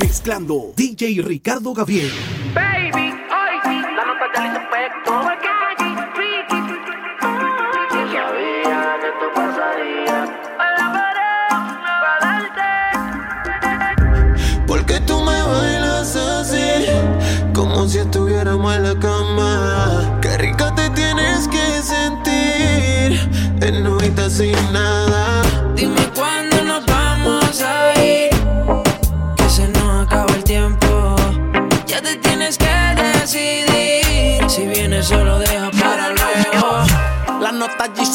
Mezclando DJ Ricardo Gabriel. Baby, hoy sí, la nota ya le efecto. Porque allí, Ricky. Ni sabía que esto pasaría. A la pared, para darte. Porque tú me bailas así, como si estuviéramos en la cama. Qué rica te tienes que sentir en no sin nada.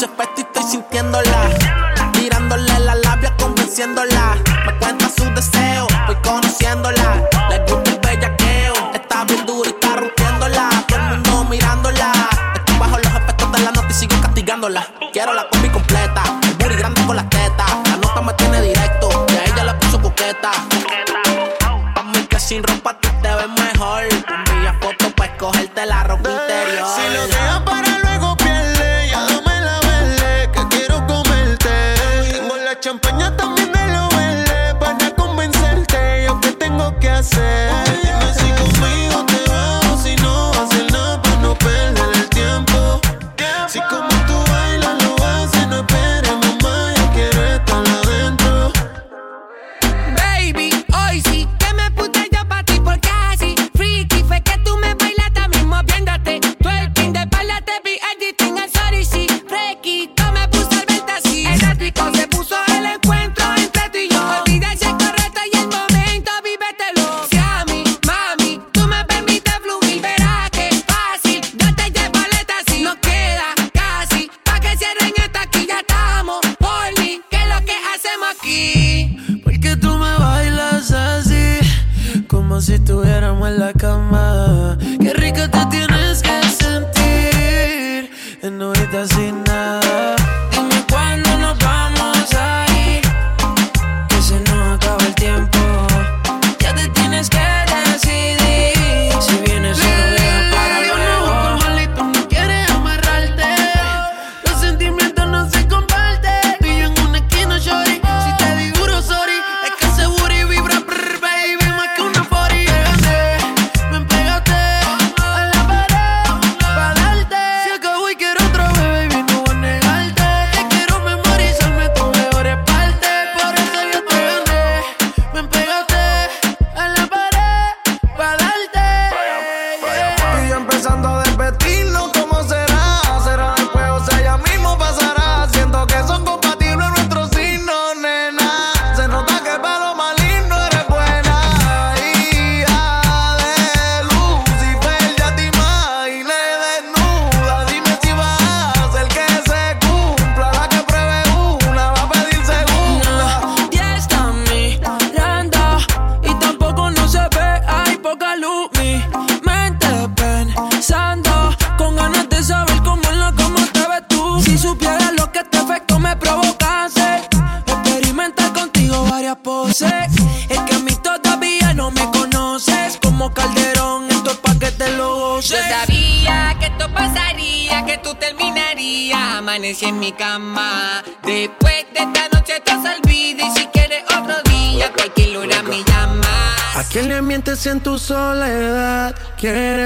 Y estoy sintiéndola. Tirándole la labia, convenciéndola. champaña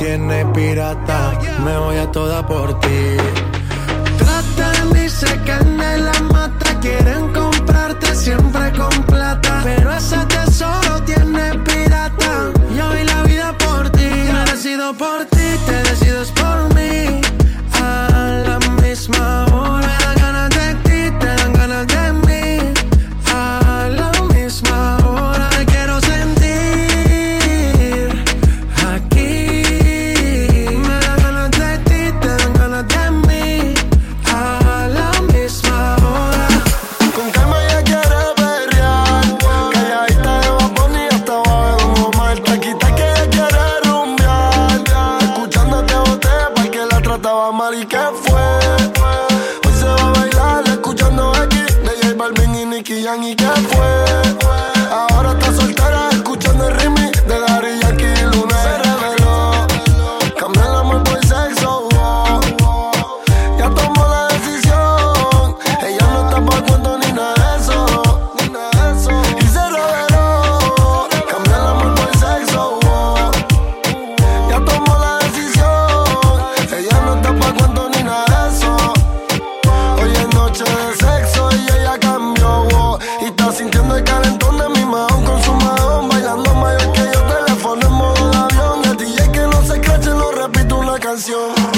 Tiene pirata. Me voy a toda por canción.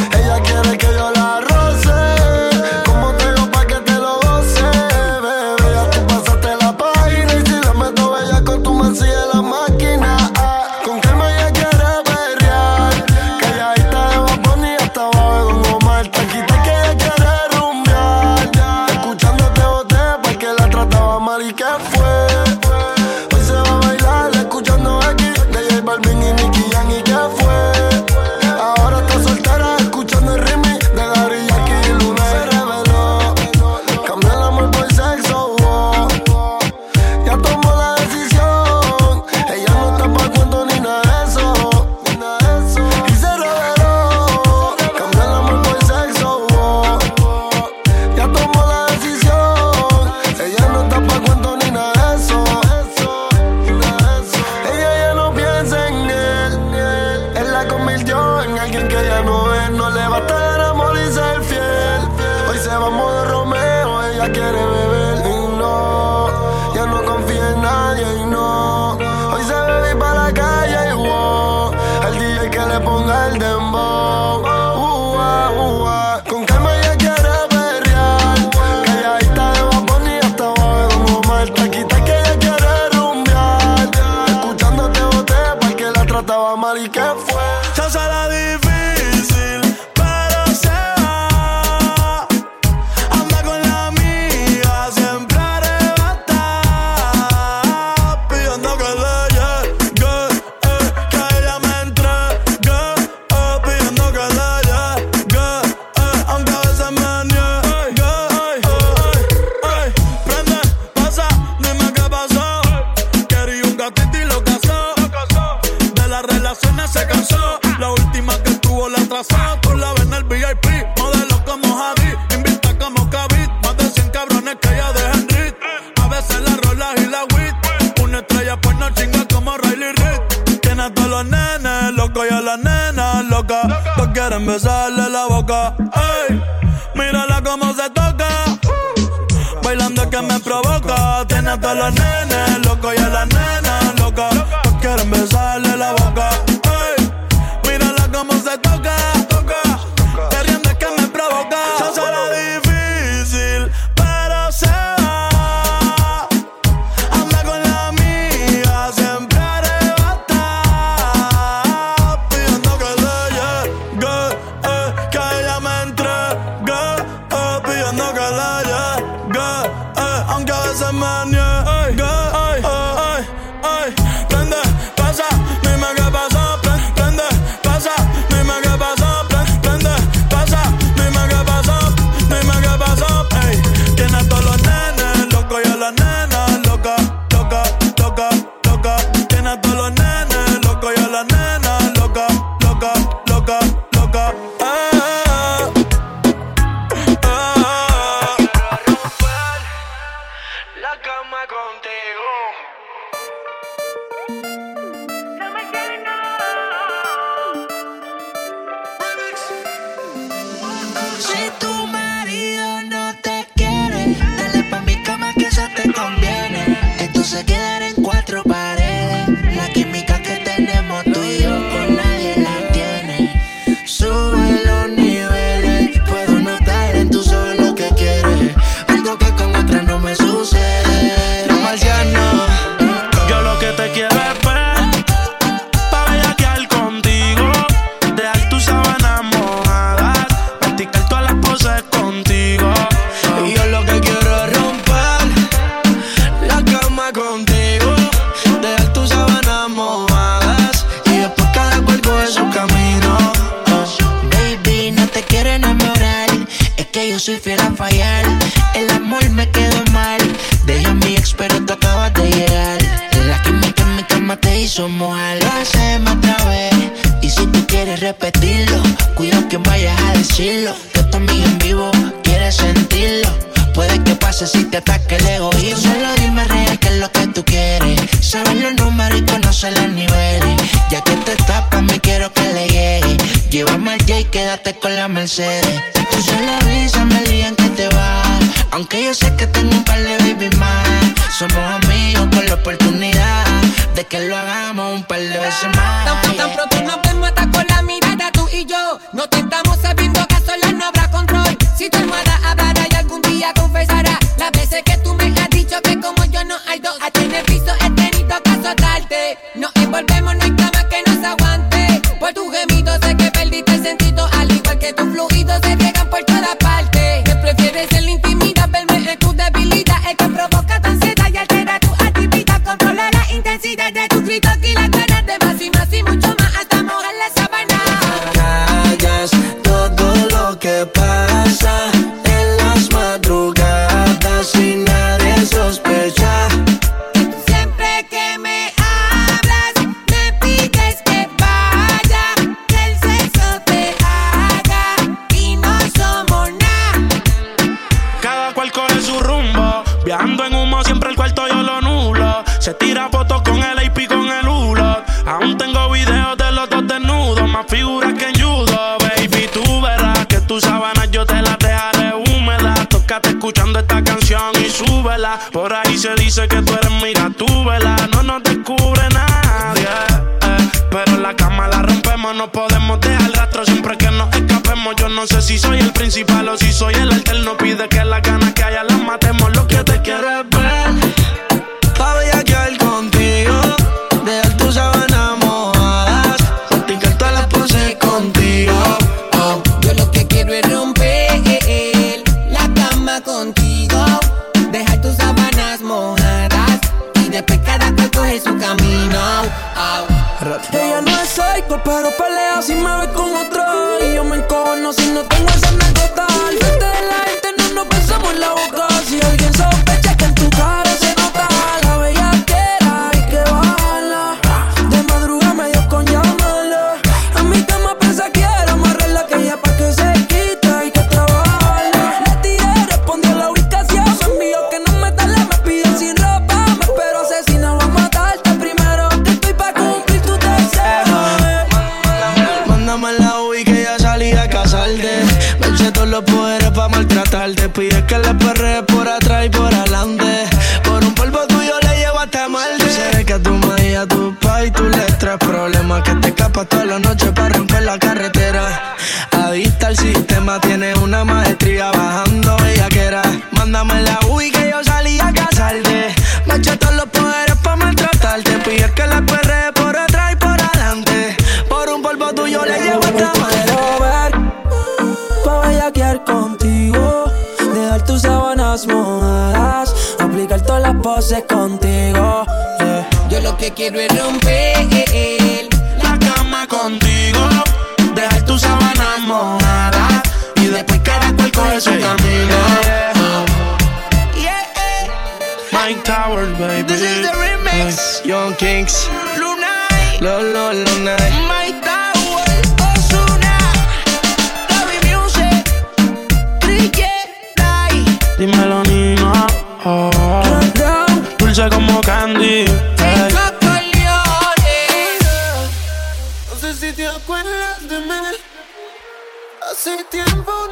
pero pelea si me ve con This is the remix. Young Kings. Luna. Lolo, Luna. My Tower. Osuna. Gaby Music. Triquetai. Dímelo, Nina. Dulce como candy. No sé si te acuerdas de mí. Hace tiempo no.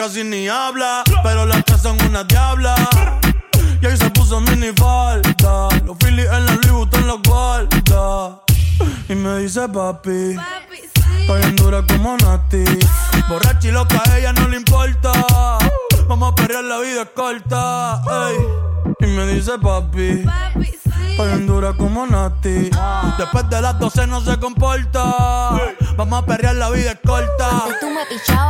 casi ni habla, pero las tres son una diabla. Y ahí se puso mini falta. Los Phillies en la Louis en los guarda. Y me dice papi, papi sí. estoy en dura como Nati. Borracha y loca, a ella no le importa. Vamos a perrear, la vida es corta. Y me dice papi, papi sí. estoy en dura como Nati. Ah. Después de las 12 no se comporta. Vamos a perrear, la vida es corta. Tú me pichabas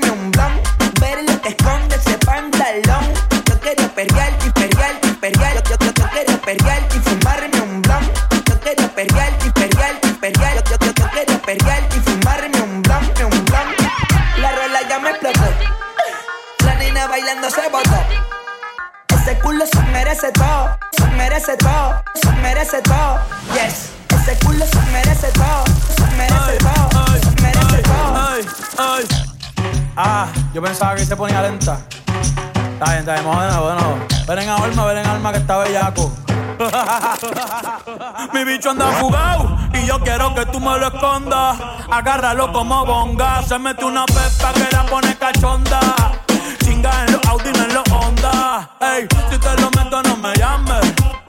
merece todo. Yes, ese culo se merece todo, se merece todo, se merece todo. Ay, ay. Ah, yo pensaba que se ponía lenta. Está bien, está bien, de nuevo. Ven en alma, ven en alma que está bellaco. Mi bicho anda jugado y yo quiero que tú me lo escondas. Agárralo como bonga. Se mete una pepa que la pone cachonda. Chinga en los Audi, no en los Honda. Ey, si te lo meto, no me llames.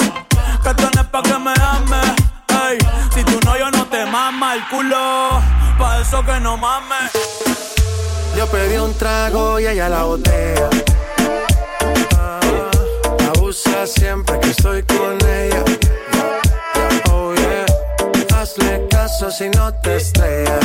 Que tienes pa' que me ames. Ey, si tú no, yo no te mama el culo. Pa' eso que no mames. Yo pedí un trago y ella la botella. Ah, abusa siempre que estoy con ella. Oh yeah, hazle caso si no te estrellas.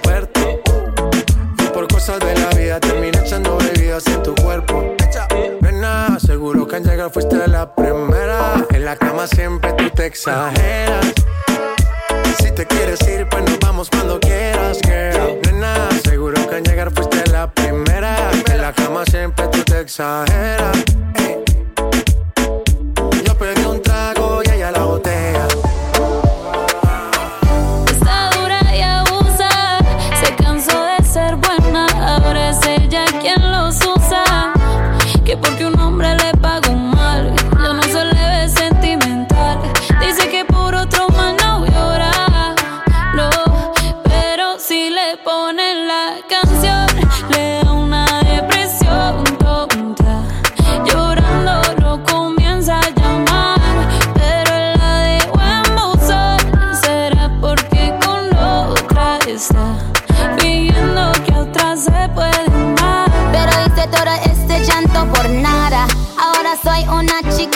Siempre tú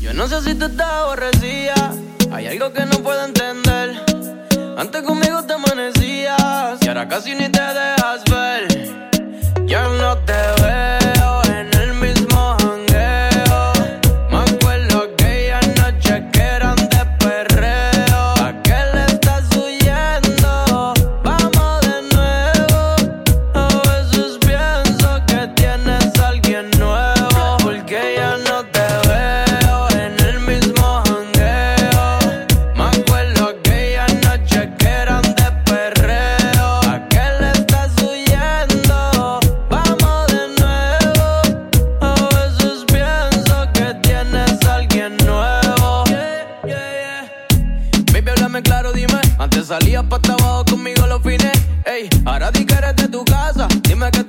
Yo no sé si tú te aborrecías, hay algo que no puedo entender. Antes conmigo te amanecías y ahora casi ni te dejas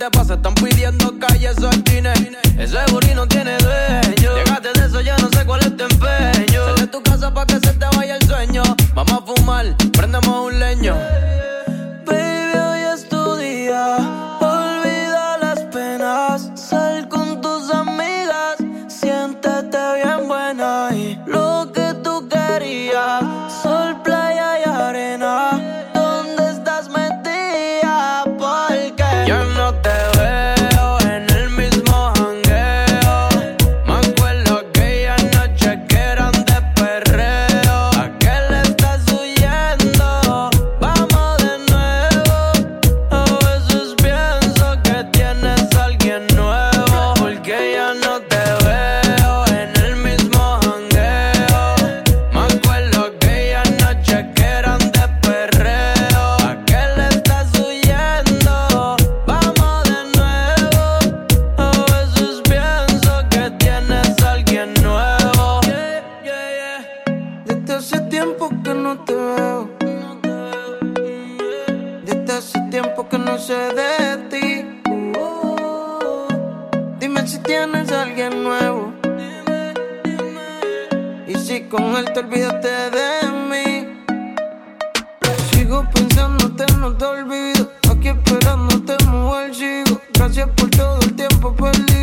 le pasa tan sé de ti. Oh, dime si tienes a alguien nuevo. Y si con él te olvidaste de mí. Sigo pensándote, no te olvido. Aquí esperándote, mujer, sigo. Gracias por todo el tiempo perdido.